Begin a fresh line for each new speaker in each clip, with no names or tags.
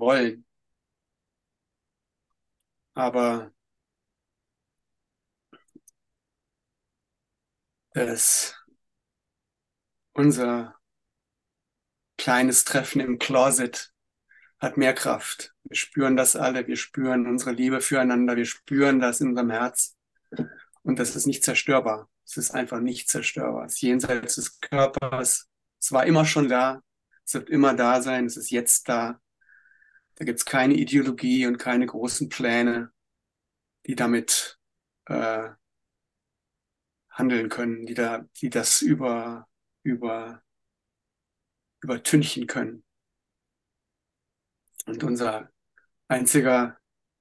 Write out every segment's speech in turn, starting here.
wollen. Aber dass unser kleines Treffen im Closet hat mehr Kraft. Wir spüren das alle, wir spüren unsere Liebe füreinander, wir spüren das in unserem Herz. Und das ist nicht zerstörbar. Es ist einfach nicht zerstörbar. Es ist jenseits des Körpers. Es war immer schon da. Es wird immer da sein. Es ist jetzt da. Da gibt es keine Ideologie und keine großen Pläne, die damit äh, handeln können, die da, die das über, über, übertünchen können. Und unser einziger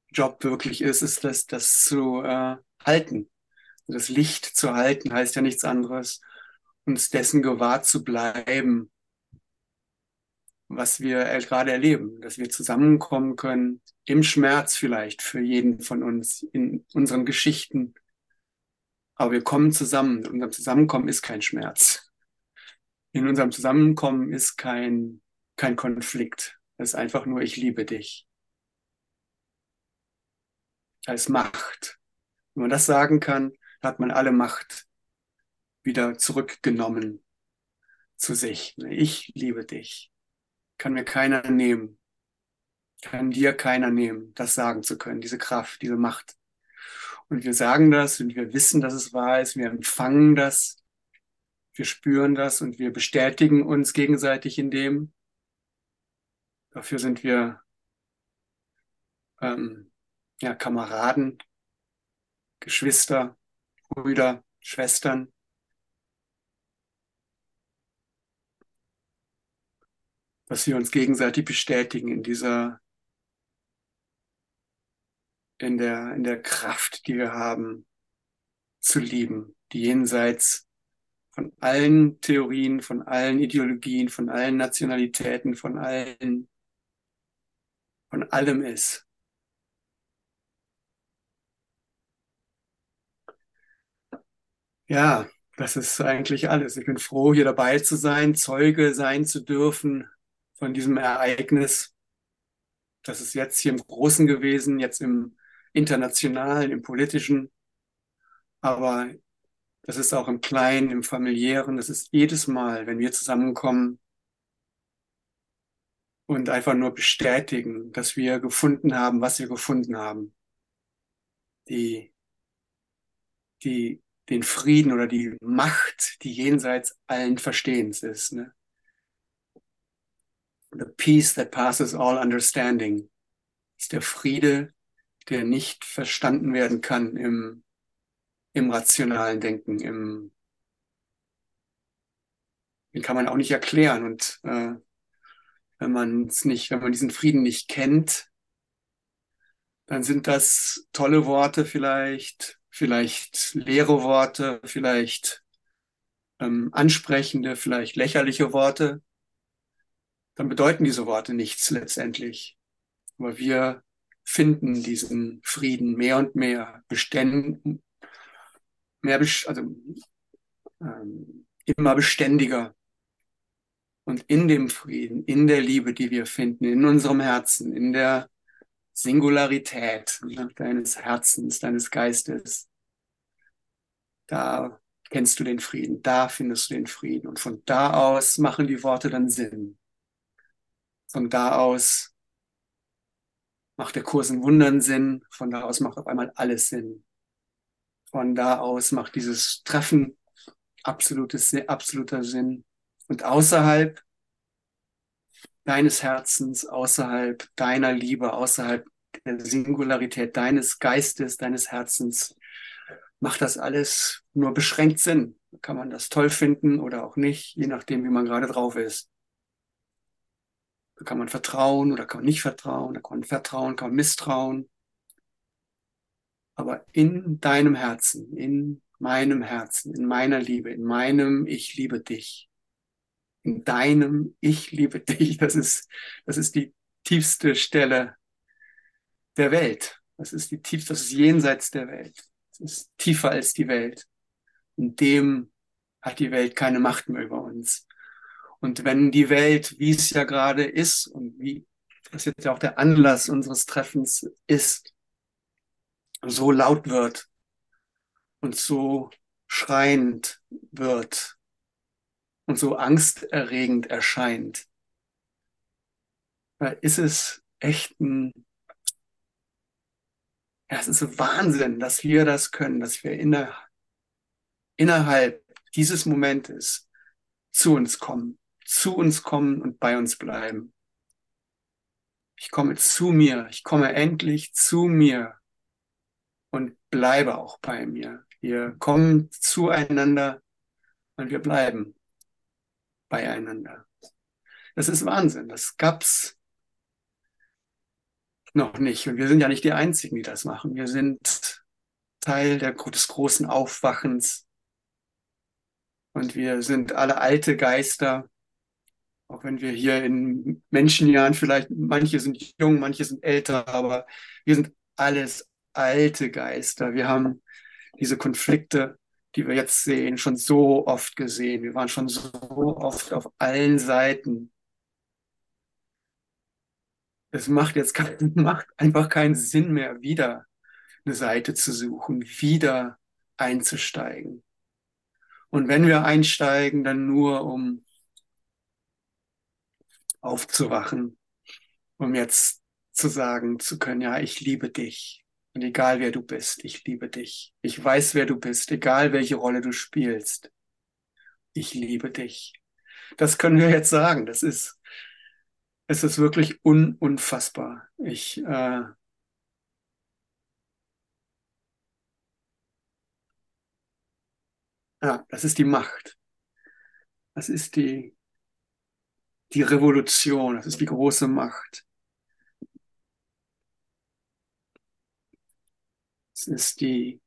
Job wirklich ist, ist das, das zu äh, halten. Das Licht zu halten heißt ja nichts anderes, uns dessen gewahr zu bleiben, was wir gerade erleben, dass wir zusammenkommen können, im Schmerz vielleicht für jeden von uns, in unseren Geschichten. Aber wir kommen zusammen. In unserem Zusammenkommen ist kein Schmerz. In unserem Zusammenkommen ist kein, kein Konflikt. Es ist einfach nur, ich liebe dich. Als Macht. Wenn man das sagen kann, hat man alle Macht wieder zurückgenommen zu sich. Ich liebe dich kann mir keiner nehmen. Kann dir keiner nehmen, das sagen zu können, diese Kraft, diese Macht. Und wir sagen das und wir wissen, dass es wahr ist. Wir empfangen das. Wir spüren das und wir bestätigen uns gegenseitig in dem. Dafür sind wir ähm, ja, Kameraden, Geschwister, Brüder, Schwestern. Dass wir uns gegenseitig bestätigen in dieser, in der, in der Kraft, die wir haben, zu lieben, die jenseits von allen Theorien, von allen Ideologien, von allen Nationalitäten, von allen, von allem ist. Ja, das ist eigentlich alles. Ich bin froh, hier dabei zu sein, Zeuge sein zu dürfen von diesem Ereignis. Das ist jetzt hier im Großen gewesen, jetzt im Internationalen, im Politischen. Aber das ist auch im Kleinen, im Familiären. Das ist jedes Mal, wenn wir zusammenkommen und einfach nur bestätigen, dass wir gefunden haben, was wir gefunden haben. Die, die, den Frieden oder die Macht, die jenseits allen Verstehens ist. Ne? The peace that passes all understanding ist der Friede, der nicht verstanden werden kann im, im rationalen Denken, im, den kann man auch nicht erklären. Und äh, wenn man es nicht, wenn man diesen Frieden nicht kennt, dann sind das tolle Worte vielleicht, vielleicht leere Worte, vielleicht ähm, ansprechende, vielleicht lächerliche Worte dann bedeuten diese Worte nichts letztendlich. Aber wir finden diesen Frieden mehr und mehr beständig, mehr, also ähm, immer beständiger. Und in dem Frieden, in der Liebe, die wir finden, in unserem Herzen, in der Singularität deines Herzens, deines Geistes, da kennst du den Frieden, da findest du den Frieden. Und von da aus machen die Worte dann Sinn. Von da aus macht der Kurs in Wundern Sinn. Von da aus macht auf einmal alles Sinn. Von da aus macht dieses Treffen absolutes, absoluter Sinn. Und außerhalb deines Herzens, außerhalb deiner Liebe, außerhalb der Singularität deines Geistes, deines Herzens, macht das alles nur beschränkt Sinn. Kann man das toll finden oder auch nicht, je nachdem, wie man gerade drauf ist. Da kann man vertrauen oder kann man nicht vertrauen, da kann man vertrauen, kann man misstrauen. Aber in deinem Herzen, in meinem Herzen, in meiner Liebe, in meinem Ich liebe dich, in deinem Ich liebe dich, das ist, das ist die tiefste Stelle der Welt. Das ist die tiefste, das ist jenseits der Welt. Das ist tiefer als die Welt. In dem hat die Welt keine Macht mehr über uns. Und wenn die Welt, wie es ja gerade ist und wie das jetzt ja auch der Anlass unseres Treffens ist, so laut wird und so schreiend wird und so angsterregend erscheint, da ist es echt ein, ja, es ist Wahnsinn, dass wir das können, dass wir inner, innerhalb dieses Momentes zu uns kommen, zu uns kommen und bei uns bleiben. Ich komme zu mir, ich komme endlich zu mir und bleibe auch bei mir. Wir kommen zueinander und wir bleiben beieinander. Das ist Wahnsinn. Das gab's noch nicht. Und wir sind ja nicht die Einzigen, die das machen. Wir sind Teil der, des großen Aufwachens. Und wir sind alle alte Geister, auch wenn wir hier in Menschenjahren vielleicht, manche sind jung, manche sind älter, aber wir sind alles alte Geister. Wir haben diese Konflikte, die wir jetzt sehen, schon so oft gesehen. Wir waren schon so oft auf allen Seiten es macht jetzt kein, macht einfach keinen Sinn mehr, wieder eine Seite zu suchen, wieder einzusteigen. Und wenn wir einsteigen, dann nur um aufzuwachen, um jetzt zu sagen zu können, ja, ich liebe dich. Und egal wer du bist, ich liebe dich. Ich weiß, wer du bist, egal welche Rolle du spielst. Ich liebe dich. Das können wir jetzt sagen. Das ist, es ist wirklich un unfassbar. Ich, äh, ja, das ist die Macht. Das ist die, die Revolution. Das ist die große Macht. Es ist die,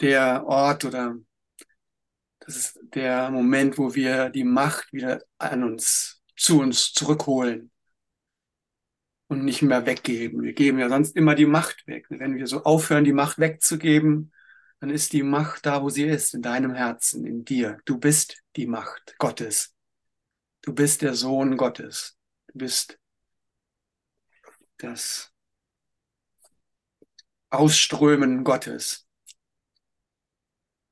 der Ort oder das ist der Moment, wo wir die Macht wieder an uns, zu uns zurückholen und nicht mehr weggeben. Wir geben ja sonst immer die Macht weg. Wenn wir so aufhören, die Macht wegzugeben, dann ist die Macht da, wo sie ist, in deinem Herzen, in dir. Du bist die Macht Gottes. Du bist der Sohn Gottes. Du bist das Ausströmen Gottes.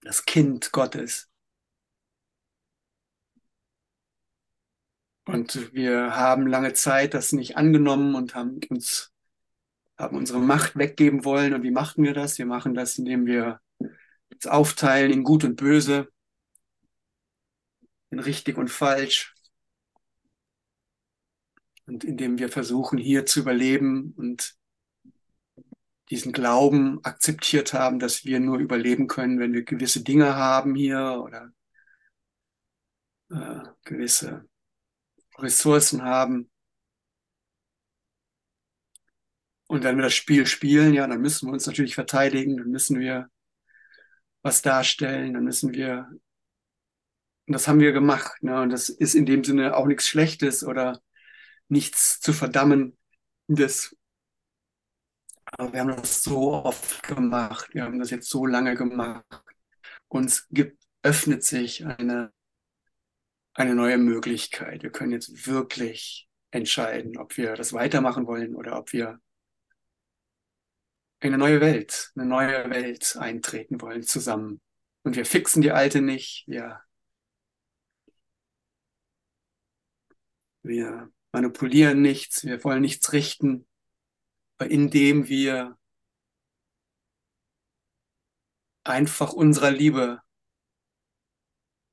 Das Kind Gottes. Und wir haben lange Zeit das nicht angenommen und haben uns, haben unsere Macht weggeben wollen. Und wie machen wir das? Wir machen das, indem wir uns aufteilen in gut und böse, in richtig und falsch. Und indem wir versuchen, hier zu überleben und diesen Glauben akzeptiert haben, dass wir nur überleben können, wenn wir gewisse Dinge haben hier oder äh, gewisse Ressourcen haben. Und wenn wir das Spiel spielen, ja, dann müssen wir uns natürlich verteidigen, dann müssen wir was darstellen, dann müssen wir, und das haben wir gemacht, ne? und das ist in dem Sinne auch nichts Schlechtes oder nichts zu verdammen. Das, aber wir haben das so oft gemacht, wir haben das jetzt so lange gemacht. Uns gibt, öffnet sich eine eine neue Möglichkeit. Wir können jetzt wirklich entscheiden, ob wir das weitermachen wollen oder ob wir eine neue Welt, eine neue Welt eintreten wollen zusammen. Und wir fixen die alte nicht. Wir, wir manipulieren nichts. Wir wollen nichts richten, indem wir einfach unserer Liebe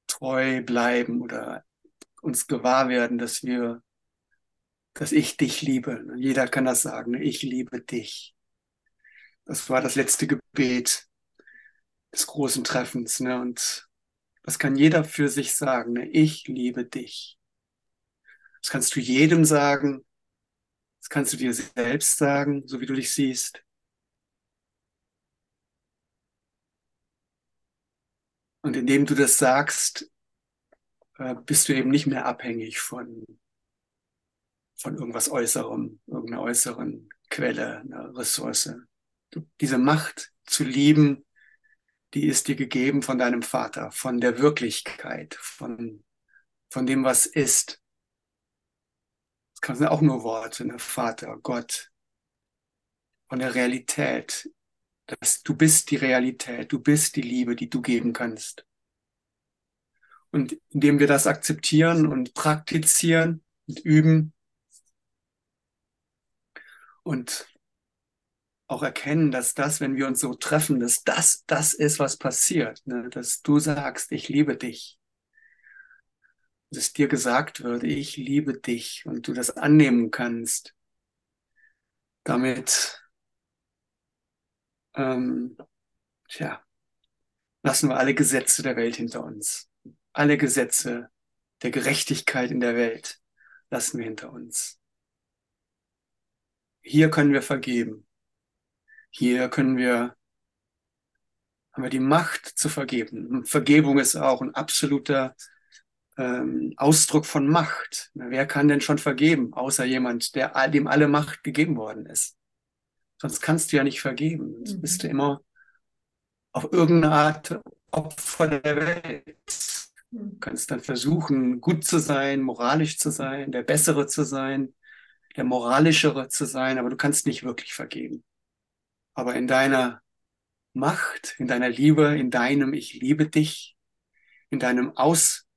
treu bleiben oder uns gewahr werden, dass wir, dass ich dich liebe. Jeder kann das sagen, ich liebe dich. Das war das letzte Gebet des großen Treffens. Ne? Und das kann jeder für sich sagen. Ne? Ich liebe dich. Das kannst du jedem sagen. Das kannst du dir selbst sagen, so wie du dich siehst. Und indem du das sagst, äh, bist du eben nicht mehr abhängig von, von irgendwas Äußerem, irgendeiner äußeren Quelle, einer Ressource. Diese Macht zu lieben, die ist dir gegeben von deinem Vater, von der Wirklichkeit, von, von dem, was ist. Das sind auch nur Worte, ne? Vater, Gott, von der Realität. Dass du bist die Realität, du bist die Liebe, die du geben kannst. Und indem wir das akzeptieren und praktizieren und üben und auch erkennen, dass das, wenn wir uns so treffen, dass das das ist, was passiert. Ne? Dass du sagst, ich liebe dich. Dass dir gesagt wird, ich liebe dich und du das annehmen kannst. Damit, ähm, tja, lassen wir alle Gesetze der Welt hinter uns. Alle Gesetze der Gerechtigkeit in der Welt lassen wir hinter uns. Hier können wir vergeben. Hier können wir, haben wir die Macht zu vergeben. Und Vergebung ist auch ein absoluter ähm, Ausdruck von Macht. wer kann denn schon vergeben, außer jemand, der, dem alle Macht gegeben worden ist? Sonst kannst du ja nicht vergeben. Sonst mhm. bist du immer auf irgendeine Art Opfer der Welt. Mhm. Du kannst dann versuchen, gut zu sein, moralisch zu sein, der Bessere zu sein, der moralischere zu sein, aber du kannst nicht wirklich vergeben aber in deiner Macht, in deiner Liebe, in deinem Ich liebe dich, in deinem Aus,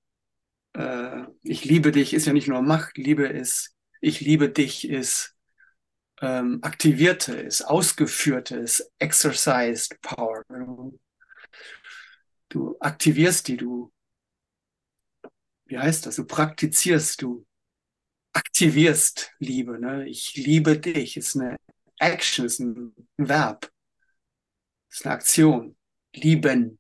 äh, ich liebe dich ist ja nicht nur Macht, Liebe ist, ich liebe dich ist ähm, aktivierte, ist ausgeführte, ist exercised power. Du aktivierst die, du, wie heißt das, du praktizierst, du aktivierst Liebe. Ne? Ich liebe dich ist eine Action ist ein Verb. ist eine Aktion. Lieben.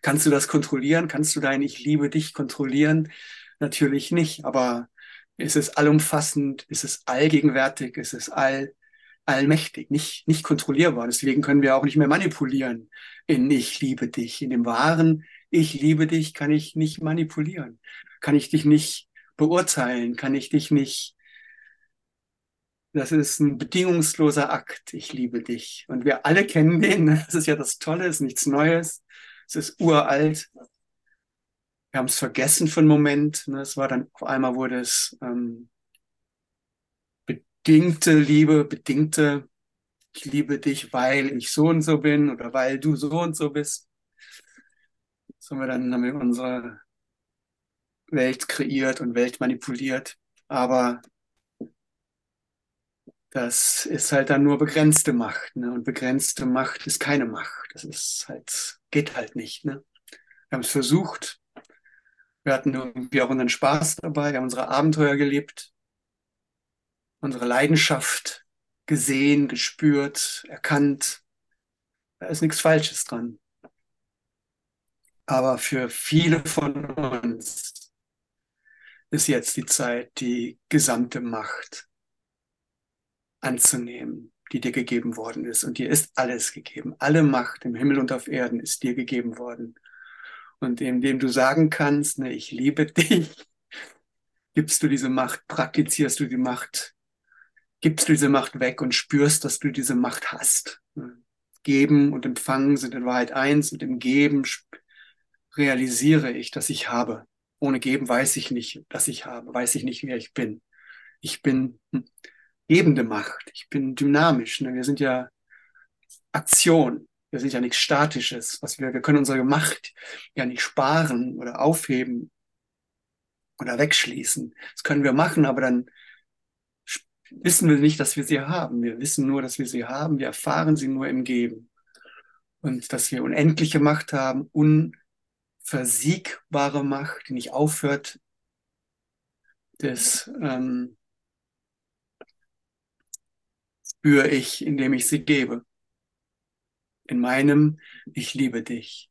Kannst du das kontrollieren? Kannst du dein Ich liebe dich kontrollieren? Natürlich nicht, aber ist es allumfassend? Ist es allgegenwärtig? Ist es all, allmächtig? Nicht, nicht kontrollierbar. Deswegen können wir auch nicht mehr manipulieren in Ich liebe dich. In dem wahren Ich liebe dich kann ich nicht manipulieren. Kann ich dich nicht beurteilen? Kann ich dich nicht das ist ein bedingungsloser Akt. Ich liebe dich. Und wir alle kennen den. Das ist ja das Tolle, ist nichts Neues. Es ist uralt. Wir haben es vergessen für einen Moment. Es war dann auf einmal wurde es ähm, bedingte Liebe, bedingte. Ich liebe dich, weil ich so und so bin oder weil du so und so bist. So haben wir dann haben wir unsere Welt kreiert und Welt manipuliert. Aber das ist halt dann nur begrenzte Macht. Ne? Und begrenzte Macht ist keine Macht. Das ist halt, geht halt nicht. Ne? Wir haben es versucht. Wir hatten irgendwie auch unseren Spaß dabei. Wir haben unsere Abenteuer gelebt. Unsere Leidenschaft gesehen, gespürt, erkannt. Da ist nichts Falsches dran. Aber für viele von uns ist jetzt die Zeit, die gesamte Macht anzunehmen, die dir gegeben worden ist. Und dir ist alles gegeben. Alle Macht im Himmel und auf Erden ist dir gegeben worden. Und indem du sagen kannst, ne, ich liebe dich, gibst du diese Macht, praktizierst du die Macht, gibst du diese Macht weg und spürst, dass du diese Macht hast. Geben und Empfangen sind in Wahrheit eins und im Geben realisiere ich, dass ich habe. Ohne Geben weiß ich nicht, dass ich habe, weiß ich nicht, wer ich bin. Ich bin hm, gebende Macht. Ich bin dynamisch. Ne? Wir sind ja Aktion. Wir sind ja nichts Statisches. Was wir, wir können unsere Macht ja nicht sparen oder aufheben oder wegschließen. Das können wir machen, aber dann wissen wir nicht, dass wir sie haben. Wir wissen nur, dass wir sie haben. Wir erfahren sie nur im Geben. Und dass wir unendliche Macht haben, unversiegbare Macht, die nicht aufhört, das ähm, spüre ich, indem ich sie gebe. In meinem Ich liebe dich.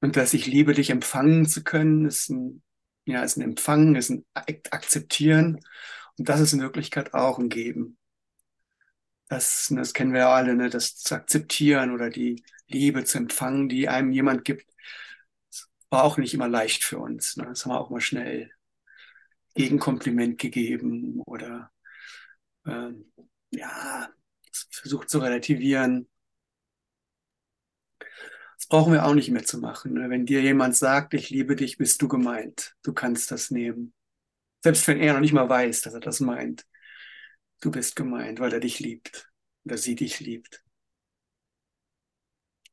Und dass ich liebe, dich empfangen zu können, ist ein, ja, ist ein Empfangen, ist ein Akzeptieren. Und das ist in Wirklichkeit auch ein Geben. Das, das kennen wir ja alle, ne? das zu akzeptieren oder die Liebe zu empfangen, die einem jemand gibt, war auch nicht immer leicht für uns. Ne? Das haben wir auch mal schnell Gegenkompliment gegeben oder ähm, ja, versucht zu relativieren. Es brauchen wir auch nicht mehr zu machen. Ne? Wenn dir jemand sagt, ich liebe dich, bist du gemeint. Du kannst das nehmen. Selbst wenn er noch nicht mal weiß, dass er das meint. Du bist gemeint, weil er dich liebt oder sie dich liebt.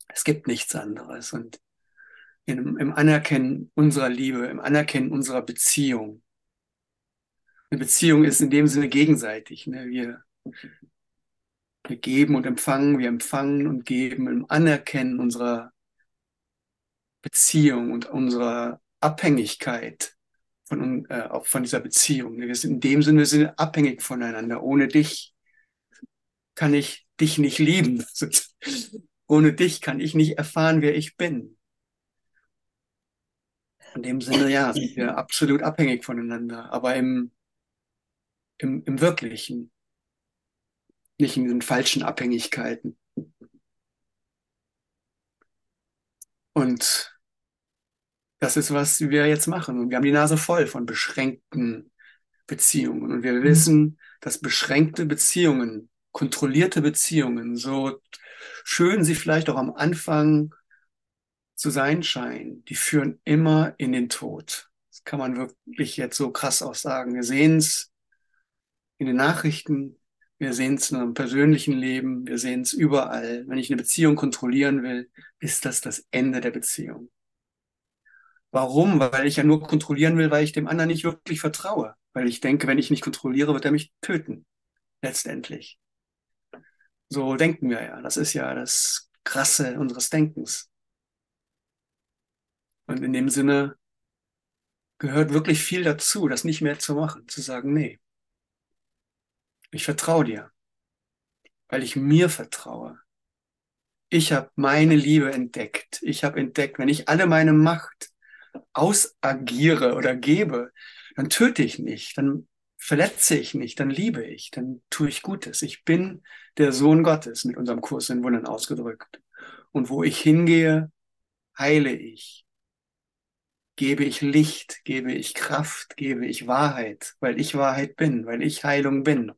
Es gibt nichts anderes. Und im Anerkennen unserer Liebe, im Anerkennen unserer Beziehung. Eine Beziehung ist in dem Sinne gegenseitig. Ne? Wir, wir geben und empfangen, wir empfangen und geben im Anerkennen unserer Beziehung und unserer Abhängigkeit von, äh, auch von dieser Beziehung. Wir sind in dem Sinne wir sind abhängig voneinander. Ohne dich kann ich dich nicht lieben. Ohne dich kann ich nicht erfahren, wer ich bin. In dem Sinne, ja, sind wir absolut abhängig voneinander, aber im, im, im Wirklichen, nicht in den falschen Abhängigkeiten. Und das ist, was wir jetzt machen. Und wir haben die Nase voll von beschränkten Beziehungen. Und wir wissen, dass beschränkte Beziehungen, kontrollierte Beziehungen, so schön sie vielleicht auch am Anfang zu sein scheinen, die führen immer in den Tod. Das kann man wirklich jetzt so krass auch sagen. Wir sehen es in den Nachrichten, wir sehen es in unserem persönlichen Leben, wir sehen es überall. Wenn ich eine Beziehung kontrollieren will, ist das das Ende der Beziehung. Warum? Weil ich ja nur kontrollieren will, weil ich dem anderen nicht wirklich vertraue. Weil ich denke, wenn ich nicht kontrolliere, wird er mich töten. Letztendlich. So denken wir ja. Das ist ja das Krasse unseres Denkens. Und in dem Sinne gehört wirklich viel dazu, das nicht mehr zu machen, zu sagen, nee, ich vertraue dir, weil ich mir vertraue. Ich habe meine Liebe entdeckt. Ich habe entdeckt, wenn ich alle meine Macht ausagiere oder gebe, dann töte ich nicht, dann verletze ich nicht, dann liebe ich, dann tue ich Gutes. Ich bin der Sohn Gottes mit unserem Kurs in Wundern ausgedrückt. Und wo ich hingehe, heile ich gebe ich Licht, gebe ich Kraft, gebe ich Wahrheit, weil ich Wahrheit bin, weil ich Heilung bin.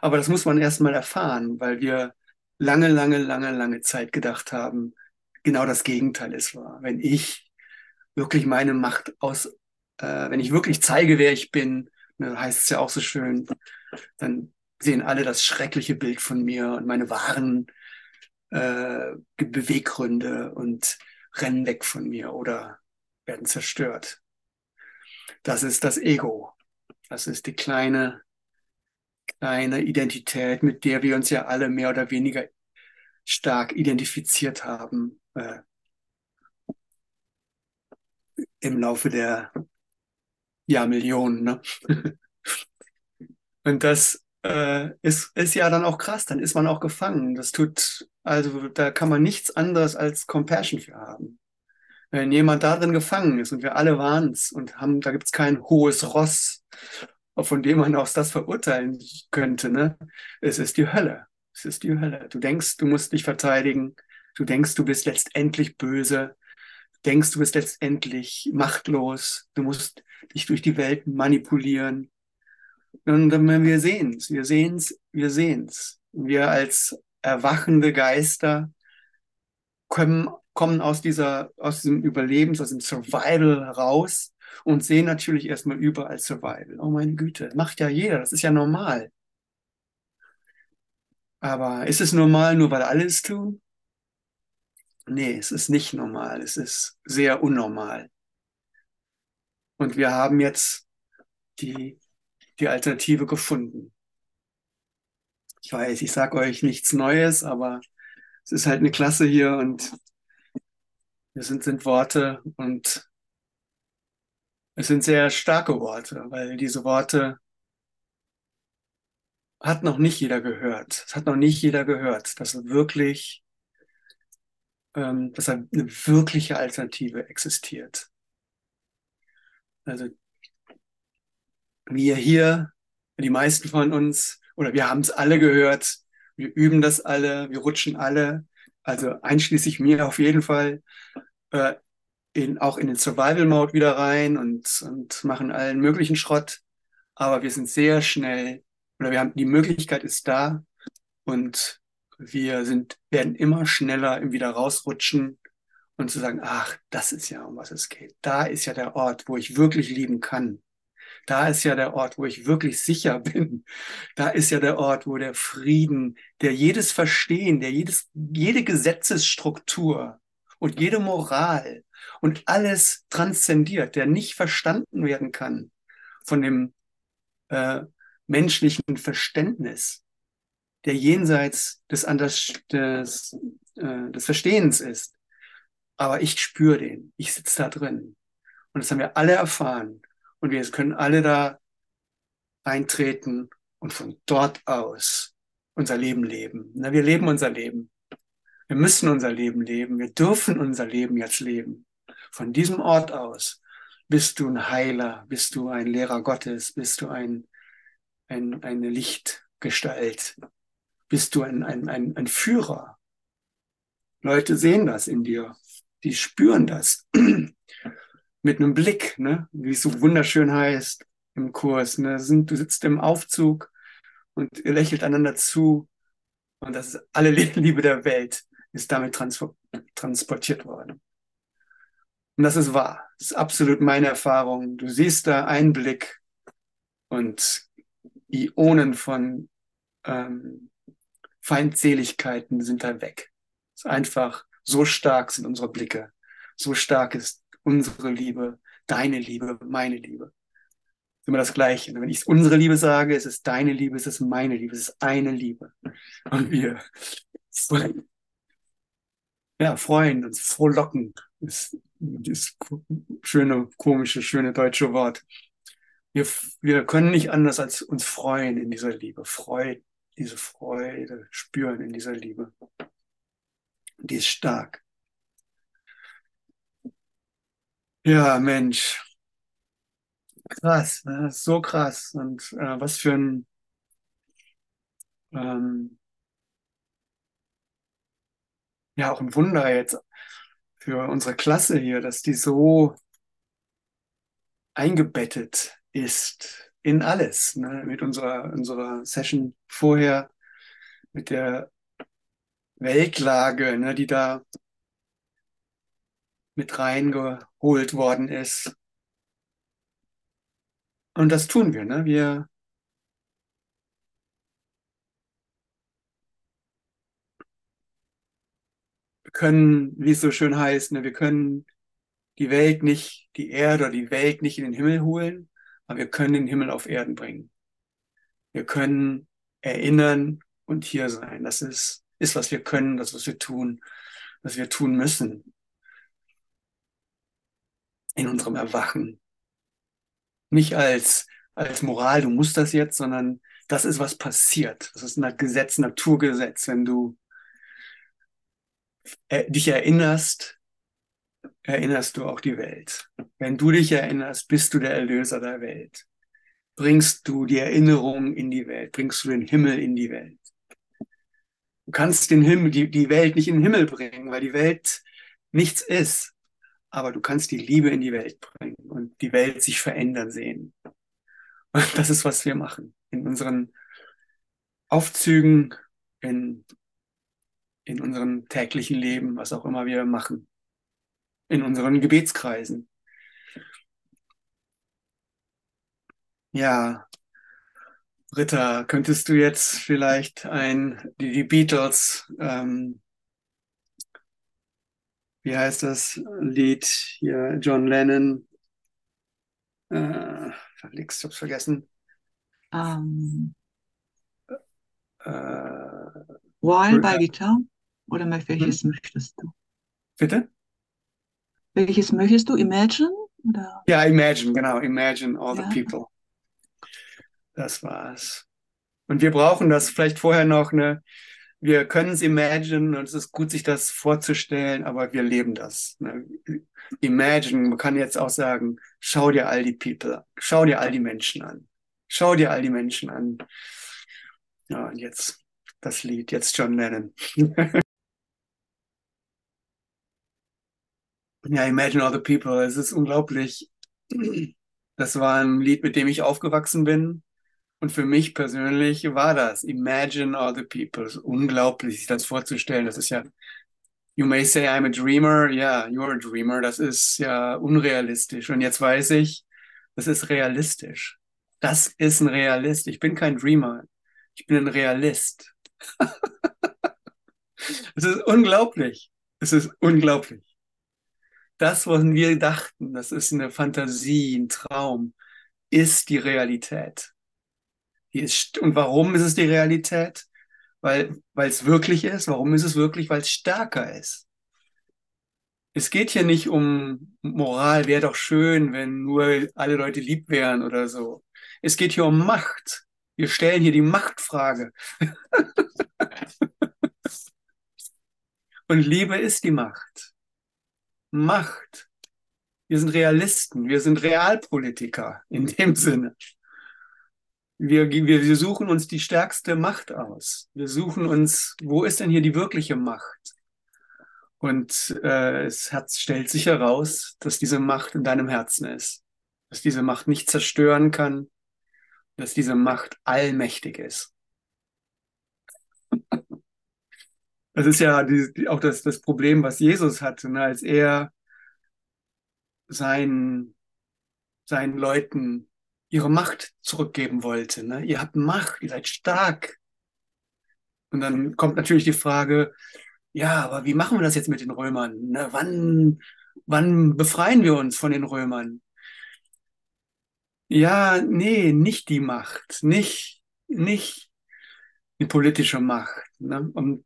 Aber das muss man erstmal erfahren, weil wir lange, lange, lange, lange Zeit gedacht haben, genau das Gegenteil ist wahr. Wenn ich wirklich meine Macht aus, äh, wenn ich wirklich zeige, wer ich bin, ne, heißt es ja auch so schön, dann sehen alle das schreckliche Bild von mir und meine wahren äh, Beweggründe und rennen weg von mir oder werden zerstört. Das ist das Ego. Das ist die kleine, kleine Identität, mit der wir uns ja alle mehr oder weniger stark identifiziert haben äh, im Laufe der Jahrmillionen. Ne? Und das äh, ist, ist ja dann auch krass, dann ist man auch gefangen. Das tut, also da kann man nichts anderes als Compassion für haben. Wenn jemand da drin gefangen ist und wir alle waren es und haben, da gibt es kein hohes Ross, von dem man auch das verurteilen könnte. Ne? Es ist die Hölle. Es ist die Hölle. Du denkst, du musst dich verteidigen. Du denkst, du bist letztendlich böse. Du denkst, du bist letztendlich machtlos. Du musst dich durch die Welt manipulieren. Und wir sehen es, wir sehen es, wir sehen es. Wir als erwachende Geister kommen, kommen aus dieser, aus diesem Überlebens, aus dem Survival heraus und sehen natürlich erstmal überall Survival. Oh meine Güte, macht ja jeder, das ist ja normal. Aber ist es normal, nur weil alle es tun? Nee, es ist nicht normal, es ist sehr unnormal. Und wir haben jetzt die die Alternative gefunden. Ich weiß, ich sage euch nichts Neues, aber es ist halt eine Klasse hier und es sind, sind Worte und es sind sehr starke Worte, weil diese Worte hat noch nicht jeder gehört. Es hat noch nicht jeder gehört, dass wirklich, ähm, dass eine wirkliche Alternative existiert. Also wir hier, die meisten von uns, oder wir haben es alle gehört, wir üben das alle, wir rutschen alle, also einschließlich mir auf jeden Fall, äh, in, auch in den Survival-Mode wieder rein und, und machen allen möglichen Schrott. Aber wir sind sehr schnell, oder wir haben, die Möglichkeit ist da und wir sind, werden immer schneller im wieder rausrutschen und zu sagen, ach, das ist ja, um was es geht. Da ist ja der Ort, wo ich wirklich lieben kann. Da ist ja der Ort, wo ich wirklich sicher bin. Da ist ja der Ort, wo der Frieden, der jedes Verstehen, der jedes, jede Gesetzesstruktur und jede Moral und alles transzendiert, der nicht verstanden werden kann von dem äh, menschlichen Verständnis, der jenseits des, Anders, des, äh, des Verstehens ist. Aber ich spüre den, ich sitze da drin. Und das haben wir alle erfahren. Und wir können alle da eintreten und von dort aus unser Leben leben. Na, wir leben unser Leben. Wir müssen unser Leben leben. Wir dürfen unser Leben jetzt leben. Von diesem Ort aus bist du ein Heiler, bist du ein Lehrer Gottes, bist du ein, ein, eine Lichtgestalt, bist du ein, ein, ein, ein Führer. Leute sehen das in dir, die spüren das mit einem Blick, ne? wie es so wunderschön heißt im Kurs. Ne? Du sitzt im Aufzug und ihr lächelt einander zu und das ist alle Liebe der Welt ist damit transportiert worden. Und das ist wahr. Das ist absolut meine Erfahrung. Du siehst da einen Blick und Ionen von ähm, Feindseligkeiten sind da weg. Es ist einfach so stark sind unsere Blicke. So stark ist unsere Liebe, deine Liebe, meine Liebe. ist immer das Gleiche. Und wenn ich unsere Liebe sage, ist es deine Liebe, ist es meine Liebe, ist es eine Liebe. Und wir ja, freuen uns, frohlocken ist das schöne, komische, schöne deutsche Wort. Wir, wir können nicht anders als uns freuen in dieser Liebe. Freude, diese Freude spüren in dieser Liebe. Die ist stark. Ja, Mensch. Krass, ne? so krass. Und äh, was für ein ähm, ja auch ein Wunder jetzt für unsere Klasse hier, dass die so eingebettet ist in alles. Ne? Mit unserer, unserer Session vorher, mit der Weltlage, ne, die da mit reingeholt worden ist. Und das tun wir. Ne? Wir können, wie es so schön heißt, ne, wir können die Welt nicht, die Erde oder die Welt nicht in den Himmel holen, aber wir können den Himmel auf Erden bringen. Wir können erinnern und hier sein. Das ist, ist, was wir können, das, was wir tun, was wir tun müssen in unserem Erwachen. Nicht als, als Moral, du musst das jetzt, sondern das ist, was passiert. Das ist ein Gesetz, Naturgesetz. Wenn du äh, dich erinnerst, erinnerst du auch die Welt. Wenn du dich erinnerst, bist du der Erlöser der Welt. Bringst du die Erinnerung in die Welt, bringst du den Himmel in die Welt. Du kannst den Himmel, die, die Welt nicht in den Himmel bringen, weil die Welt nichts ist. Aber du kannst die Liebe in die Welt bringen und die Welt sich verändern sehen. Und das ist, was wir machen. In unseren Aufzügen, in in unserem täglichen Leben, was auch immer wir machen, in unseren Gebetskreisen. Ja, Ritter, könntest du jetzt vielleicht ein, die, die Beatles, ähm, wie heißt das Lied hier, John Lennon, äh, verlegst, ich hab's vergessen. Um,
ähm. äh, While by Guitar? Oder welches hm. möchtest du?
Bitte?
Welches möchtest du? Imagine?
Oder? Ja, Imagine, genau. Imagine all ja. the people. Das war's. Und wir brauchen das vielleicht vorher noch eine, wir können es imagine und es ist gut, sich das vorzustellen, aber wir leben das. Ne? Imagine, man kann jetzt auch sagen, schau dir all die People, schau dir all die Menschen an. Schau dir all die Menschen an. Ja, und jetzt das Lied, jetzt John Lennon. Ja, Imagine All the People. Es ist unglaublich. Das war ein Lied, mit dem ich aufgewachsen bin. Und für mich persönlich war das Imagine all the people. unglaublich, sich das vorzustellen. Das ist ja, you may say I'm a dreamer. Ja, yeah, you're a dreamer. Das ist ja unrealistisch. Und jetzt weiß ich, das ist realistisch. Das ist ein Realist. Ich bin kein Dreamer. Ich bin ein Realist. Es ist unglaublich. Es ist unglaublich. Das, was wir dachten, das ist eine Fantasie, ein Traum, ist die Realität. Und warum ist es die Realität? Weil es wirklich ist. Warum ist es wirklich? Weil es stärker ist. Es geht hier nicht um Moral, wäre doch schön, wenn nur alle Leute lieb wären oder so. Es geht hier um Macht. Wir stellen hier die Machtfrage. Und Liebe ist die Macht. Macht. Wir sind Realisten, wir sind Realpolitiker in dem Sinne. Wir, wir, suchen uns die stärkste Macht aus. Wir suchen uns, wo ist denn hier die wirkliche Macht? Und äh, es hat, stellt sich heraus, dass diese Macht in deinem Herzen ist. Dass diese Macht nicht zerstören kann, dass diese Macht allmächtig ist. Das ist ja die, auch das, das Problem, was Jesus hatte, ne? als er seinen, seinen Leuten ihre Macht zurückgeben wollte. Ne? Ihr habt Macht, ihr seid stark. Und dann kommt natürlich die Frage, ja, aber wie machen wir das jetzt mit den Römern? Ne? Wann, wann befreien wir uns von den Römern? Ja, nee, nicht die Macht, nicht, nicht die politische Macht. Ne? Und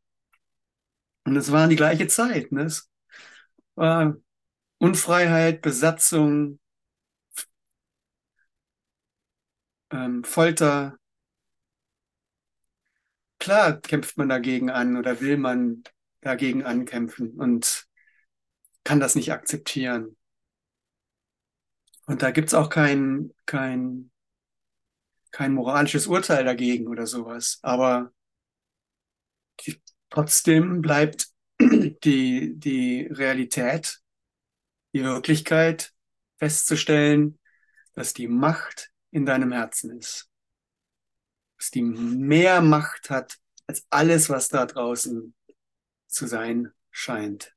und es war die gleiche Zeit. Ne? Es war Unfreiheit, Besatzung, ähm, Folter. Klar kämpft man dagegen an oder will man dagegen ankämpfen und kann das nicht akzeptieren. Und da gibt es auch kein, kein, kein moralisches Urteil dagegen oder sowas. Aber die Trotzdem bleibt die, die Realität, die Wirklichkeit festzustellen, dass die Macht in deinem Herzen ist. Dass die mehr Macht hat als alles, was da draußen zu sein scheint.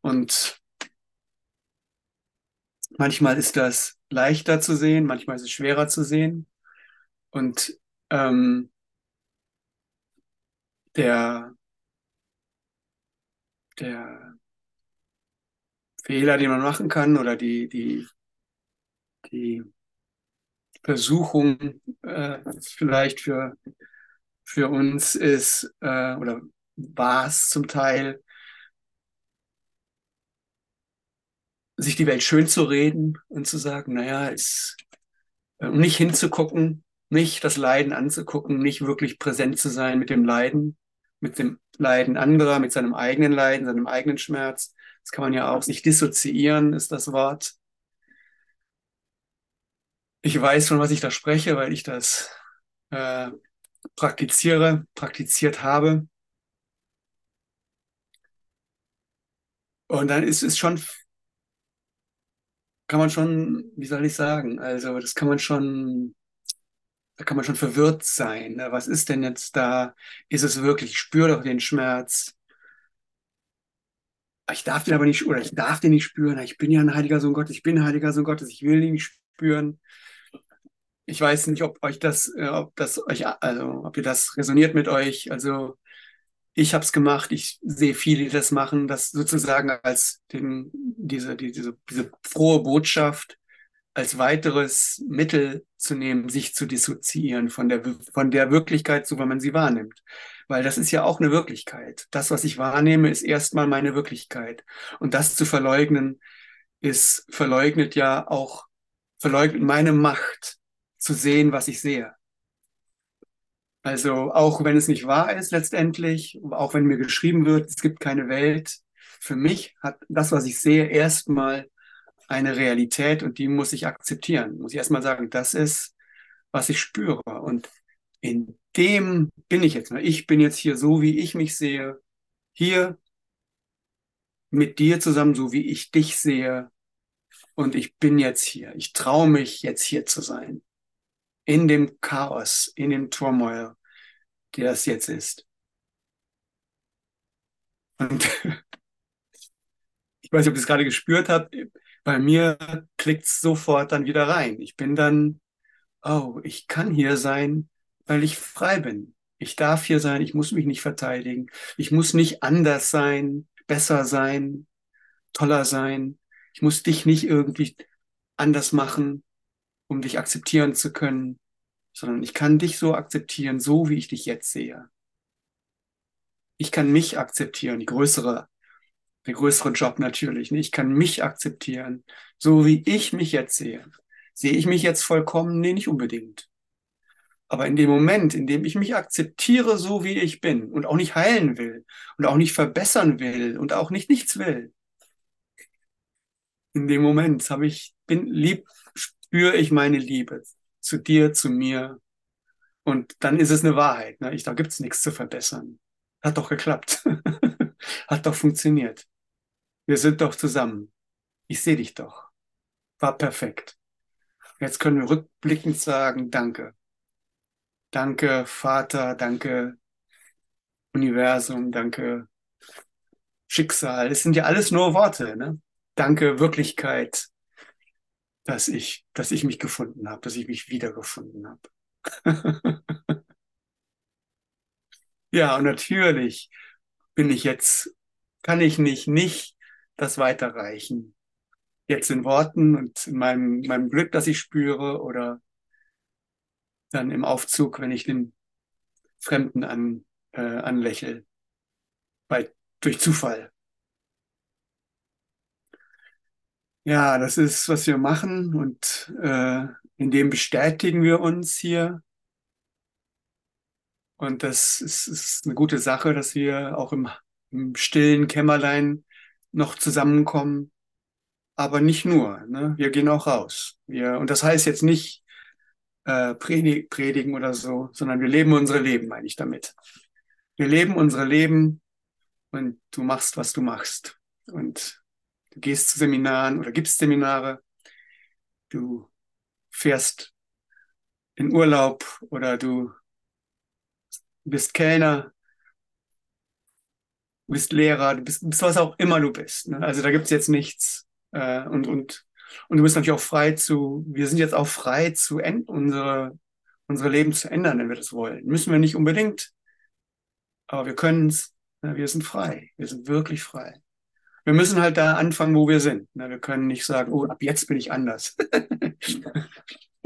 Und manchmal ist das leichter zu sehen, manchmal ist es schwerer zu sehen. Und ähm, der, der Fehler, den man machen kann oder die, die, die Versuchung äh, vielleicht für, für uns ist äh, oder war es zum Teil, sich die Welt schön zu reden und zu sagen, naja, es, äh, nicht hinzugucken, nicht das Leiden anzugucken, nicht wirklich präsent zu sein mit dem Leiden, mit dem Leiden anderer, mit seinem eigenen Leiden, seinem eigenen Schmerz. Das kann man ja auch sich dissoziieren, ist das Wort. Ich weiß, von was ich da spreche, weil ich das äh, praktiziere, praktiziert habe. Und dann ist es schon, kann man schon, wie soll ich sagen, also das kann man schon da kann man schon verwirrt sein. Ne? Was ist denn jetzt da? Ist es wirklich? Ich spüre doch den Schmerz. Ich darf den aber nicht, oder ich darf den nicht spüren. Ich bin ja ein heiliger Sohn Gottes. Ich bin ein heiliger Sohn Gottes. Ich will den nicht spüren. Ich weiß nicht, ob euch das, äh, ob das euch, also ob ihr das resoniert mit euch. Also ich habe es gemacht. Ich sehe viele, die das machen, das sozusagen als den, diese, diese, diese frohe Botschaft als weiteres Mittel zu nehmen, sich zu dissoziieren von der, von der Wirklichkeit, so wie man sie wahrnimmt. Weil das ist ja auch eine Wirklichkeit. Das, was ich wahrnehme, ist erstmal meine Wirklichkeit. Und das zu verleugnen, ist verleugnet ja auch, verleugnet meine Macht zu sehen, was ich sehe. Also auch wenn es nicht wahr ist letztendlich, auch wenn mir geschrieben wird, es gibt keine Welt, für mich hat das, was ich sehe, erstmal eine Realität und die muss ich akzeptieren. Muss ich erstmal sagen, das ist, was ich spüre. Und in dem bin ich jetzt mal. Ich bin jetzt hier so, wie ich mich sehe. Hier mit dir zusammen, so wie ich dich sehe. Und ich bin jetzt hier. Ich traue mich, jetzt hier zu sein. in dem Chaos, in dem Turmoil, der es jetzt ist. Und ich weiß nicht, ob ihr es gerade gespürt habt, bei mir klickt es sofort dann wieder rein. Ich bin dann, oh, ich kann hier sein, weil ich frei bin. Ich darf hier sein, ich muss mich nicht verteidigen. Ich muss nicht anders sein, besser sein, toller sein. Ich muss dich nicht irgendwie anders machen, um dich akzeptieren zu können, sondern ich kann dich so akzeptieren, so wie ich dich jetzt sehe. Ich kann mich akzeptieren, die größere, der größere Job natürlich. Ich kann mich akzeptieren, so wie ich mich jetzt sehe. Sehe ich mich jetzt vollkommen? Nee, nicht unbedingt. Aber in dem Moment, in dem ich mich akzeptiere, so wie ich bin und auch nicht heilen will und auch nicht verbessern will und auch nicht nichts will, in dem Moment habe ich, bin lieb, spüre ich meine Liebe zu dir, zu mir. Und dann ist es eine Wahrheit. Ne? Ich, da gibt es nichts zu verbessern. Hat doch geklappt. Hat doch funktioniert. Wir sind doch zusammen. Ich sehe dich doch. War perfekt. Jetzt können wir rückblickend sagen, danke. Danke, Vater, danke, Universum, danke, Schicksal. Es sind ja alles nur Worte. Ne? Danke, Wirklichkeit, dass ich, dass ich mich gefunden habe, dass ich mich wiedergefunden habe. ja, und natürlich bin ich jetzt, kann ich nicht, nicht das weiterreichen. Jetzt in Worten und in meinem, meinem Glück, das ich spüre oder dann im Aufzug, wenn ich den Fremden an, äh, anlächel, bei, durch Zufall. Ja, das ist, was wir machen und äh, in dem bestätigen wir uns hier. Und das ist, ist eine gute Sache, dass wir auch im, im stillen Kämmerlein noch zusammenkommen. Aber nicht nur, ne? wir gehen auch raus. Wir, und das heißt jetzt nicht äh, predigen oder so, sondern wir leben unsere Leben, meine ich damit. Wir leben unsere Leben und du machst, was du machst. Und Du gehst zu Seminaren oder gibst Seminare. Du fährst in Urlaub oder du bist Kellner, du bist Lehrer, du bist, bist was auch immer du bist. Ne? Also da gibt es jetzt nichts. Äh, und, und, und du bist natürlich auch frei zu, wir sind jetzt auch frei zu unsere, unsere Leben zu ändern, wenn wir das wollen. Müssen wir nicht unbedingt, aber wir können es. Ne? Wir sind frei. Wir sind wirklich frei wir müssen halt da anfangen, wo wir sind. Wir können nicht sagen, oh, ab jetzt bin ich anders.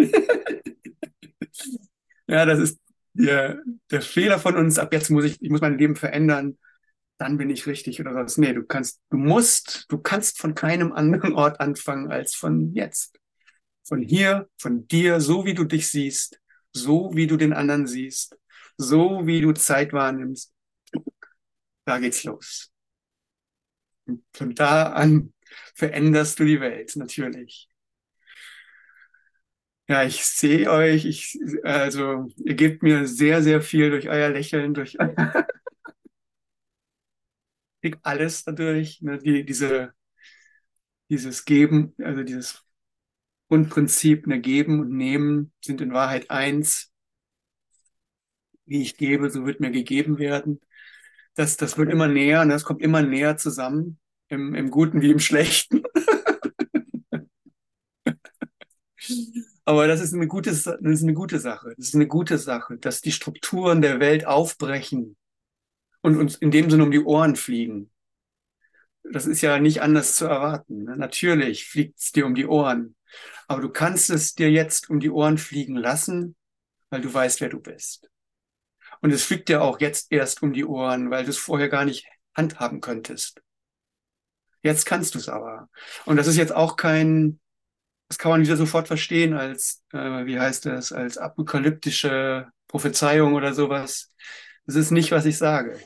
ja, das ist der, der Fehler von uns. Ab jetzt muss ich, ich muss mein Leben verändern. Dann bin ich richtig oder was. Nee, du kannst, du musst, du kannst von keinem anderen Ort anfangen als von jetzt. Von hier, von dir, so wie du dich siehst, so wie du den anderen siehst, so wie du Zeit wahrnimmst. Da geht's los. Und von da an veränderst du die Welt, natürlich. Ja, ich sehe euch, ich, also ihr gebt mir sehr, sehr viel durch euer Lächeln, durch krieg alles dadurch, ne, die, diese, dieses Geben, also dieses Grundprinzip, ne, Geben und Nehmen sind in Wahrheit eins. Wie ich gebe, so wird mir gegeben werden das, das wird immer näher, ne? das kommt immer näher zusammen, im, im Guten wie im Schlechten. Aber das ist eine gute, das ist eine gute Sache. Das ist eine gute Sache, dass die Strukturen der Welt aufbrechen und uns in dem Sinne um die Ohren fliegen. Das ist ja nicht anders zu erwarten. Ne? Natürlich fliegt es dir um die Ohren. Aber du kannst es dir jetzt um die Ohren fliegen lassen, weil du weißt, wer du bist. Und es fliegt dir auch jetzt erst um die Ohren, weil du es vorher gar nicht handhaben könntest. Jetzt kannst du es aber. Und das ist jetzt auch kein, das kann man wieder sofort verstehen als, äh, wie heißt das, als apokalyptische Prophezeiung oder sowas. Das ist nicht, was ich sage.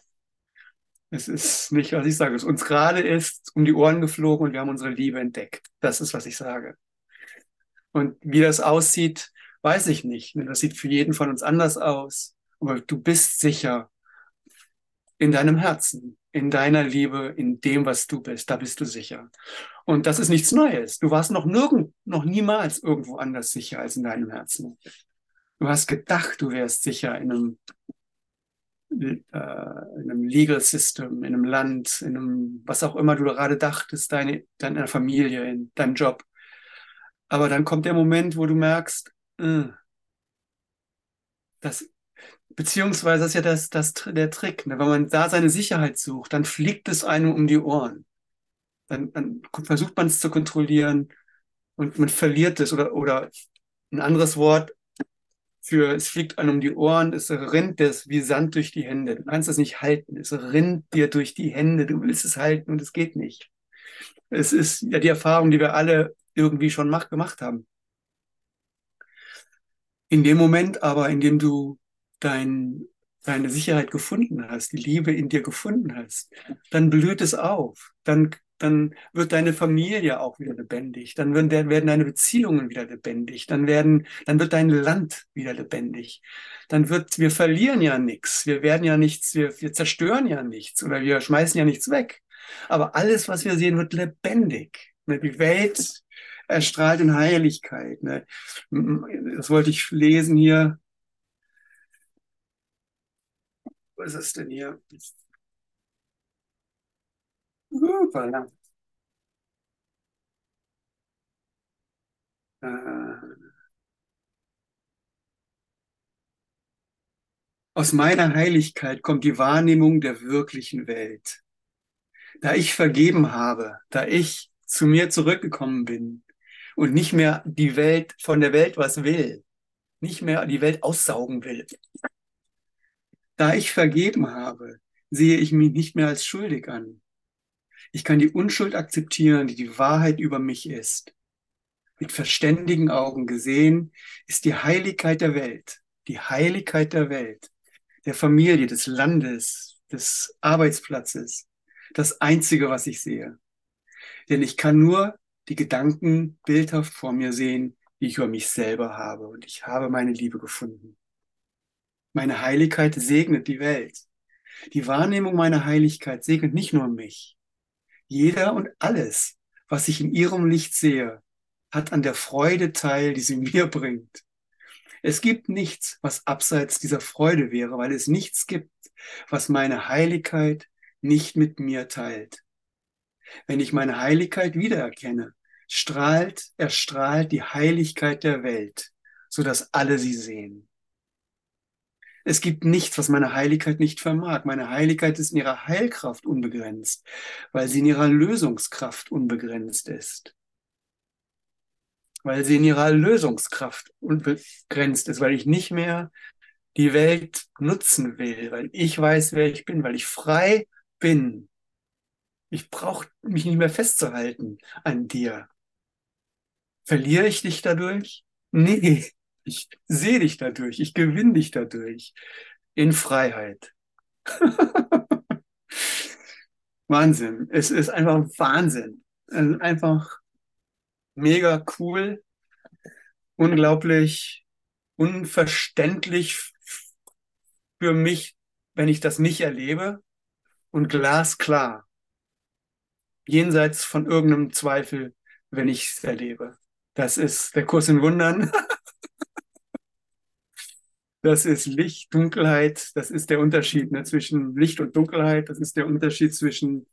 Es ist nicht, was ich sage. Es uns gerade ist um die Ohren geflogen und wir haben unsere Liebe entdeckt. Das ist, was ich sage. Und wie das aussieht, weiß ich nicht. Das sieht für jeden von uns anders aus aber du bist sicher in deinem Herzen, in deiner Liebe, in dem, was du bist. Da bist du sicher. Und das ist nichts Neues. Du warst noch nirgend, noch niemals irgendwo anders sicher als in deinem Herzen. Du hast gedacht, du wärst sicher in einem, äh, in einem Legal System, in einem Land, in einem, was auch immer du gerade dachtest, deine, deiner Familie, in deinem Job. Aber dann kommt der Moment, wo du merkst, äh, das, beziehungsweise das ist ja das, das, der Trick, ne? wenn man da seine Sicherheit sucht, dann fliegt es einem um die Ohren. Dann, dann versucht man es zu kontrollieren und man verliert es oder, oder ein anderes Wort für es fliegt einem um die Ohren, es rinnt das wie Sand durch die Hände. Du kannst es nicht halten, es rinnt dir durch die Hände, du willst es halten und es geht nicht. Es ist ja die Erfahrung, die wir alle irgendwie schon mach, gemacht haben. In dem Moment aber, in dem du dein, deine Sicherheit gefunden hast, die Liebe in dir gefunden hast, dann blüht es auf. Dann, dann wird deine Familie auch wieder lebendig. Dann werden, deine Beziehungen wieder lebendig. Dann werden, dann wird dein Land wieder lebendig. Dann wird, wir verlieren ja nichts. Wir werden ja nichts, wir, wir zerstören ja nichts oder wir schmeißen ja nichts weg. Aber alles, was wir sehen, wird lebendig. Die Welt erstrahlt in Heiligkeit. Ne? Das wollte ich lesen hier. Was ist denn hier? Voilà. Äh, aus meiner Heiligkeit kommt die Wahrnehmung der wirklichen Welt. Da ich vergeben habe, da ich zu mir zurückgekommen bin und nicht mehr die Welt von der Welt was will, nicht mehr die Welt aussaugen will. Da ich vergeben habe, sehe ich mich nicht mehr als schuldig an. Ich kann die Unschuld akzeptieren, die die Wahrheit über mich ist. Mit verständigen Augen gesehen ist die Heiligkeit der Welt, die Heiligkeit der Welt, der Familie, des Landes, des Arbeitsplatzes, das Einzige, was ich sehe. Denn ich kann nur die Gedanken bildhaft vor mir sehen, die ich über mich selber habe. Und ich habe meine Liebe gefunden. Meine Heiligkeit segnet die Welt. Die Wahrnehmung meiner Heiligkeit segnet nicht nur mich. Jeder und alles, was ich in ihrem Licht sehe, hat an der Freude teil, die sie mir bringt. Es gibt nichts, was abseits dieser Freude wäre, weil es nichts gibt, was meine Heiligkeit nicht mit mir teilt. Wenn ich meine Heiligkeit wiedererkenne, strahlt, erstrahlt die Heiligkeit der Welt, so dass alle sie sehen. Es gibt nichts, was meine Heiligkeit nicht vermag. Meine Heiligkeit ist in ihrer Heilkraft unbegrenzt, weil sie in ihrer Lösungskraft unbegrenzt ist. Weil sie in ihrer Lösungskraft unbegrenzt ist, weil ich nicht mehr die Welt nutzen will, weil ich weiß, wer ich bin, weil ich frei bin. Ich brauche mich nicht mehr festzuhalten an dir. Verliere ich dich dadurch? Nee, ich sehe dich dadurch, ich gewinne dich dadurch in Freiheit. Wahnsinn. Es ist einfach Wahnsinn. Einfach mega cool, unglaublich unverständlich für mich, wenn ich das nicht erlebe und glasklar. Jenseits von irgendeinem Zweifel, wenn ich es erlebe. Das ist der Kurs in Wundern. Das ist Licht, Dunkelheit. Das ist der Unterschied ne, zwischen Licht und Dunkelheit. Das ist der Unterschied zwischen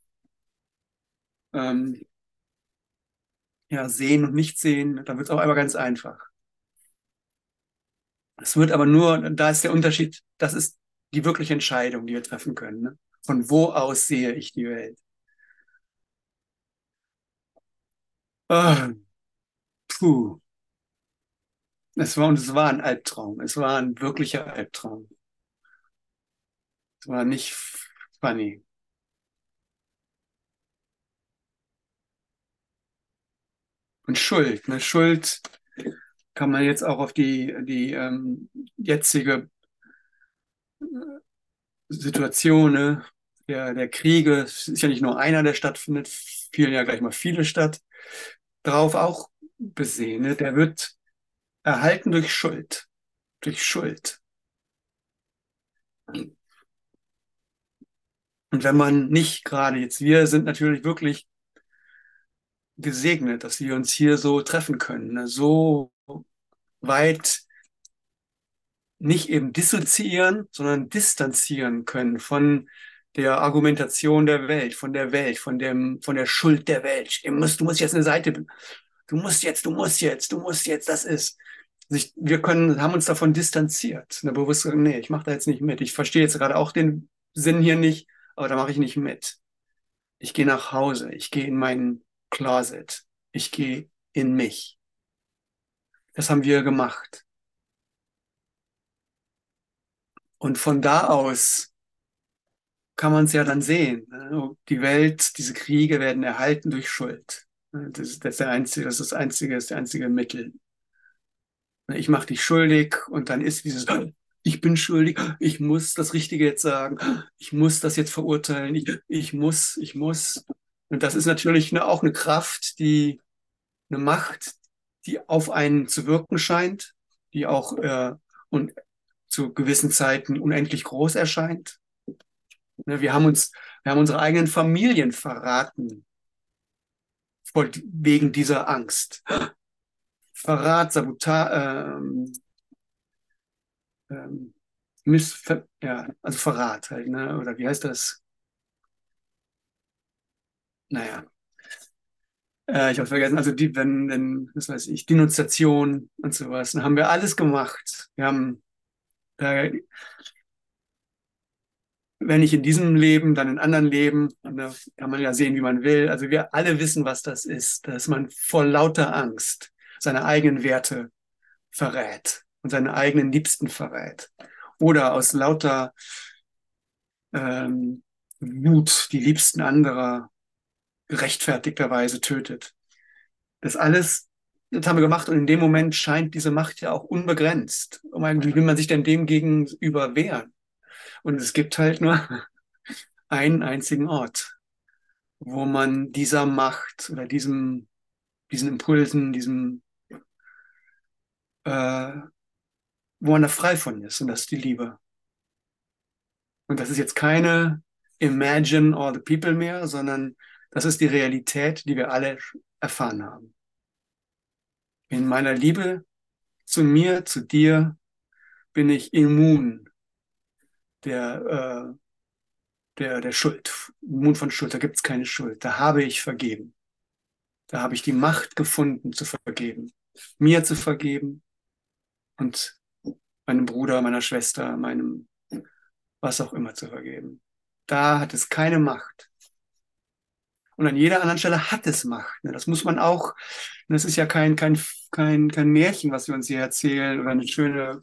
ähm, ja, Sehen und Nicht-Sehen. Da wird es auch einmal ganz einfach. Es wird aber nur, da ist der Unterschied, das ist die wirkliche Entscheidung, die wir treffen können. Ne? Von wo aus sehe ich die Welt? Oh, puh. Es war, und es war ein Albtraum. Es war ein wirklicher Albtraum. Es war nicht funny. Und Schuld, ne? Schuld kann man jetzt auch auf die, die ähm, jetzige äh, Situation ne? der, der Kriege, es ist ja nicht nur einer, der stattfindet, fielen ja gleich mal viele statt, darauf auch besehen. Ne? Der wird erhalten durch Schuld. Durch Schuld. Und wenn man nicht gerade jetzt, wir sind natürlich wirklich gesegnet, dass wir uns hier so treffen können, ne? so weit nicht eben dissoziieren, sondern distanzieren können von der Argumentation der Welt, von der Welt, von dem, von der Schuld der Welt. Du musst, du musst jetzt eine Seite, du musst jetzt, du musst jetzt, du musst jetzt, das ist. Also ich, wir können, haben uns davon distanziert. Eine bewusste, nee, ich mache da jetzt nicht mit. Ich verstehe jetzt gerade auch den Sinn hier nicht, aber da mache ich nicht mit. Ich gehe nach Hause, ich gehe in mein Closet, ich gehe in mich. Das haben wir gemacht. Und von da aus kann man es ja dann sehen. Ne? Die Welt, diese Kriege werden erhalten durch Schuld. Das ist, das einzige, das ist das einzige, das einzige Mittel. Ich mache dich schuldig und dann ist dieses, ich bin schuldig, ich muss das Richtige jetzt sagen, ich muss das jetzt verurteilen, ich, ich muss, ich muss. Und das ist natürlich eine, auch eine Kraft, die, eine Macht, die auf einen zu wirken scheint, die auch äh, und zu gewissen Zeiten unendlich groß erscheint. Ne, wir haben uns, wir haben unsere eigenen Familien verraten wegen dieser Angst. Verrat, Sabotage, ähm, ähm, Missver ja, also Verrat halt, ne? Oder wie heißt das? Naja. Äh, ich habe vergessen, also die, wenn, wenn, was weiß ich, Denunziation und sowas, dann haben wir alles gemacht. Wir haben da wenn nicht in diesem Leben, dann in anderen Leben. Und da kann man ja sehen, wie man will. Also wir alle wissen, was das ist, dass man vor lauter Angst seine eigenen Werte verrät und seine eigenen Liebsten verrät. Oder aus lauter ähm, Wut die Liebsten anderer gerechtfertigterweise tötet. Das alles, das haben wir gemacht und in dem Moment scheint diese Macht ja auch unbegrenzt. wie will man sich denn dem gegenüber wehren? Und es gibt halt nur einen einzigen Ort, wo man dieser Macht oder diesem, diesen Impulsen, diesem, äh, wo man da frei von ist. Und das ist die Liebe. Und das ist jetzt keine Imagine all the people mehr, sondern das ist die Realität, die wir alle erfahren haben. In meiner Liebe zu mir, zu dir, bin ich immun der, äh, der, der Schuld, Mund von Schuld, da gibt es keine Schuld, da habe ich vergeben. Da habe ich die Macht gefunden zu vergeben, mir zu vergeben und meinem Bruder, meiner Schwester, meinem was auch immer zu vergeben. Da hat es keine Macht. Und an jeder anderen Stelle hat es Macht. Ne? Das muss man auch, das ist ja kein, kein, kein, kein Märchen, was wir uns hier erzählen oder eine schöne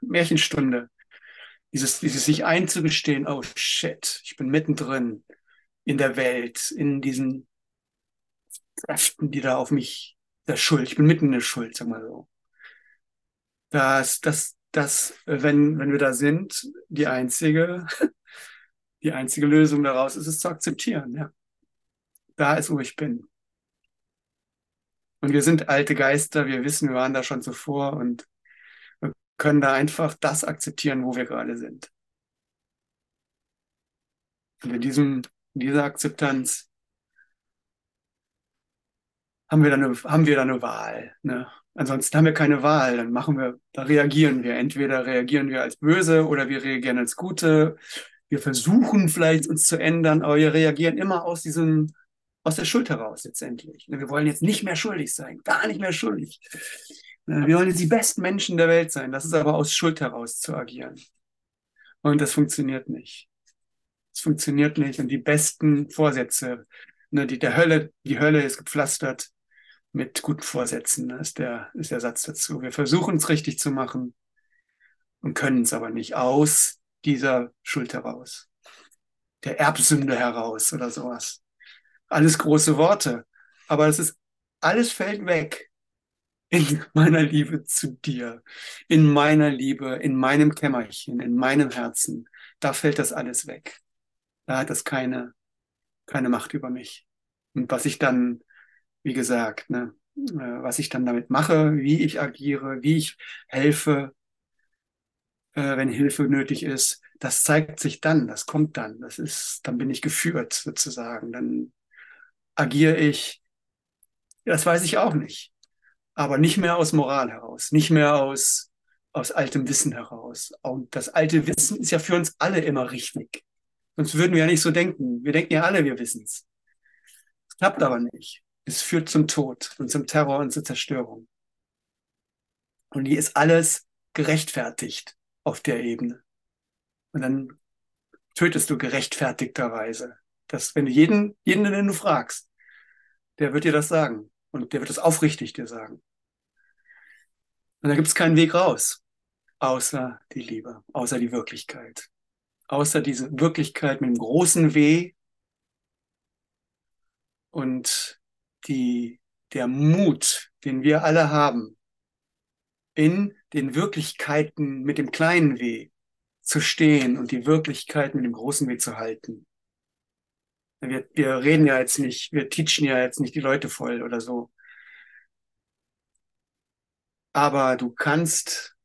Märchenstunde. Dieses, dieses sich einzugestehen, oh shit, ich bin mittendrin in der Welt, in diesen Kräften, die da auf mich, der Schuld, ich bin mitten in der Schuld, sag mal so. Das, das, das, wenn, wenn wir da sind, die einzige, die einzige Lösung daraus ist es zu akzeptieren, ja. Da ist, wo ich bin. Und wir sind alte Geister, wir wissen, wir waren da schon zuvor und können da einfach das akzeptieren, wo wir gerade sind. Und in diesem, in dieser Akzeptanz haben wir dann eine, haben wir dann eine Wahl. Ne? Ansonsten haben wir keine Wahl. Dann machen wir, da reagieren wir. Entweder reagieren wir als böse oder wir reagieren als Gute. Wir versuchen vielleicht uns zu ändern, aber wir reagieren immer aus diesem, aus der Schuld heraus letztendlich. Ne? Wir wollen jetzt nicht mehr schuldig sein, gar nicht mehr schuldig. Äh, wir wollen jetzt die besten Menschen der Welt sein. Das ist aber aus Schuld heraus zu agieren. Und das funktioniert nicht. Es funktioniert nicht. Und die besten Vorsätze, ne, die der Hölle, die Hölle ist gepflastert mit guten Vorsätzen, das ist der, ist der Satz dazu. Wir versuchen es richtig zu machen und können es aber nicht aus dieser Schuld heraus. Der Erbsünde heraus oder sowas. Alles große Worte. Aber es ist, alles fällt weg, in meiner Liebe zu dir, in meiner Liebe, in meinem Kämmerchen, in meinem Herzen, da fällt das alles weg. Da hat das keine, keine Macht über mich. Und was ich dann, wie gesagt, ne, äh, was ich dann damit mache, wie ich agiere, wie ich helfe, äh, wenn Hilfe nötig ist, das zeigt sich dann, das kommt dann, das ist, dann bin ich geführt sozusagen, dann agiere ich, das weiß ich auch nicht aber nicht mehr aus Moral heraus, nicht mehr aus aus altem Wissen heraus. Und das alte Wissen ist ja für uns alle immer richtig. Sonst würden wir ja nicht so denken. Wir denken ja alle, wir wissen es. Es klappt aber nicht. Es führt zum Tod und zum Terror und zur Zerstörung. Und hier ist alles gerechtfertigt auf der Ebene. Und dann tötest du gerechtfertigterweise. Das, wenn du jeden, jeden, den du fragst, der wird dir das sagen. Und der wird es aufrichtig dir sagen. Und da gibt es keinen Weg raus, außer die Liebe, außer die Wirklichkeit, außer diese Wirklichkeit mit dem großen W und die, der Mut, den wir alle haben, in den Wirklichkeiten mit dem kleinen W zu stehen und die Wirklichkeit mit dem großen W zu halten. Wir, wir reden ja jetzt nicht, wir teachen ja jetzt nicht die Leute voll oder so. Aber du kannst,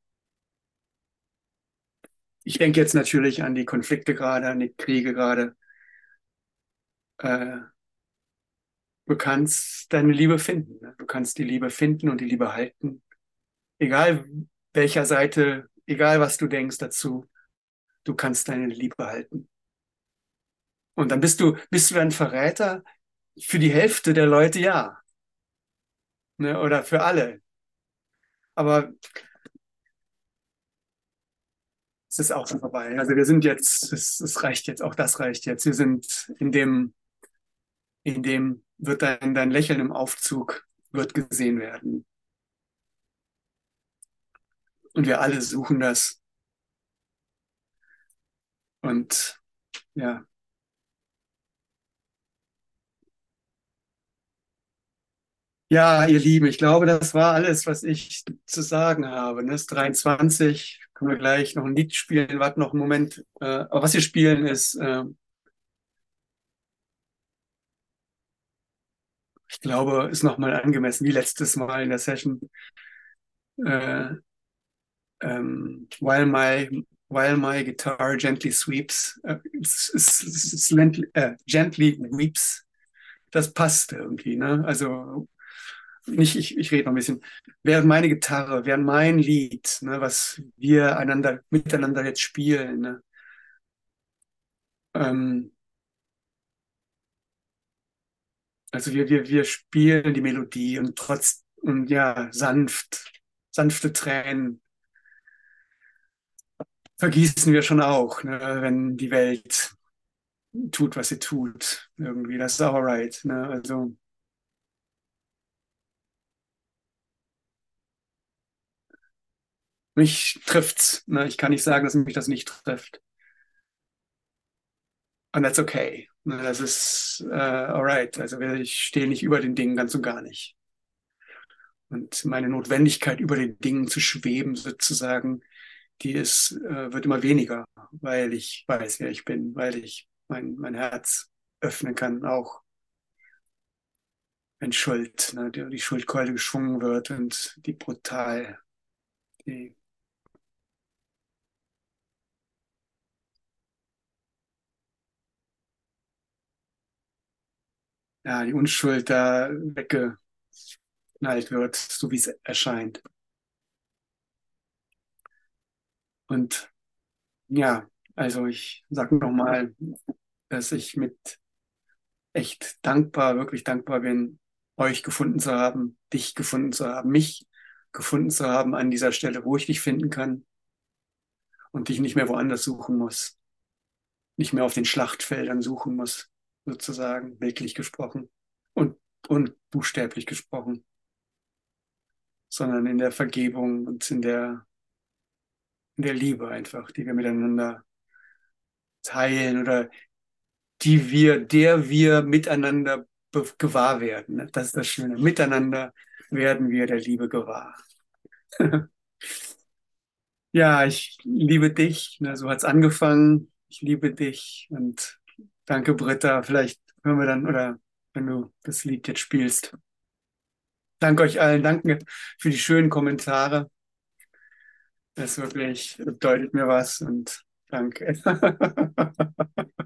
ich denke jetzt natürlich an die Konflikte gerade, an die Kriege gerade. Äh, du kannst deine Liebe finden. Ne? Du kannst die Liebe finden und die Liebe halten. Egal welcher Seite, egal was du denkst dazu, du kannst deine Liebe halten. Und dann bist du, bist du ein Verräter für die Hälfte der Leute, ja. Ne? Oder für alle. Aber es ist auch schon vorbei. Also wir sind jetzt, es, es reicht jetzt, auch das reicht jetzt. Wir sind in dem, in dem wird dein, dein Lächeln im Aufzug wird gesehen werden. Und wir alle suchen das. Und ja, Ja, ihr Lieben, ich glaube, das war alles, was ich zu sagen habe. Ne? Es ist 23, können wir gleich noch ein Lied spielen, warten noch einen Moment. Äh, aber was wir spielen ist, ich glaube, ist nochmal angemessen, wie letztes Mal in der Session. Äh, ähm, while my while my guitar gently sweeps, äh, gently, äh, gently weeps. Das passt irgendwie, ne? Also nicht, ich, ich rede noch ein bisschen, während meine Gitarre, während mein Lied, ne, was wir einander, miteinander jetzt spielen, ne, ähm, also wir, wir, wir spielen die Melodie und trotz, und ja, sanft, sanfte Tränen vergießen wir schon auch, ne, wenn die Welt tut, was sie tut. Irgendwie, das ist alright. Ne? Also Mich trifft's. Ne? Ich kann nicht sagen, dass mich das nicht trifft. Und that's okay. Das ist äh, alright. Also ich stehe nicht über den Dingen ganz und gar nicht. Und meine Notwendigkeit, über den Dingen zu schweben, sozusagen, die ist, äh, wird immer weniger, weil ich weiß, wer ich bin, weil ich mein, mein Herz öffnen kann, auch wenn Schuld, ne, die, die Schuldkeule geschwungen wird und die brutal, die ja, die Unschuld da weggeknallt wird, so wie es erscheint. Und ja, also ich sage nochmal, dass ich mit echt dankbar, wirklich dankbar bin, euch gefunden zu haben, dich gefunden zu haben, mich gefunden zu haben an dieser Stelle, wo ich dich finden kann und dich nicht mehr woanders suchen muss, nicht mehr auf den Schlachtfeldern suchen muss sozusagen, bildlich gesprochen und, und buchstäblich gesprochen, sondern in der Vergebung und in der, in der Liebe einfach, die wir miteinander teilen oder die wir, der wir miteinander gewahr werden. Das ist das Schöne. Miteinander werden wir der Liebe gewahr. ja, ich liebe dich. So hat es angefangen. Ich liebe dich und Danke, Britta. Vielleicht hören wir dann, oder wenn du das Lied jetzt spielst. Danke euch allen. Danke für die schönen Kommentare. Das wirklich bedeutet mir was und danke.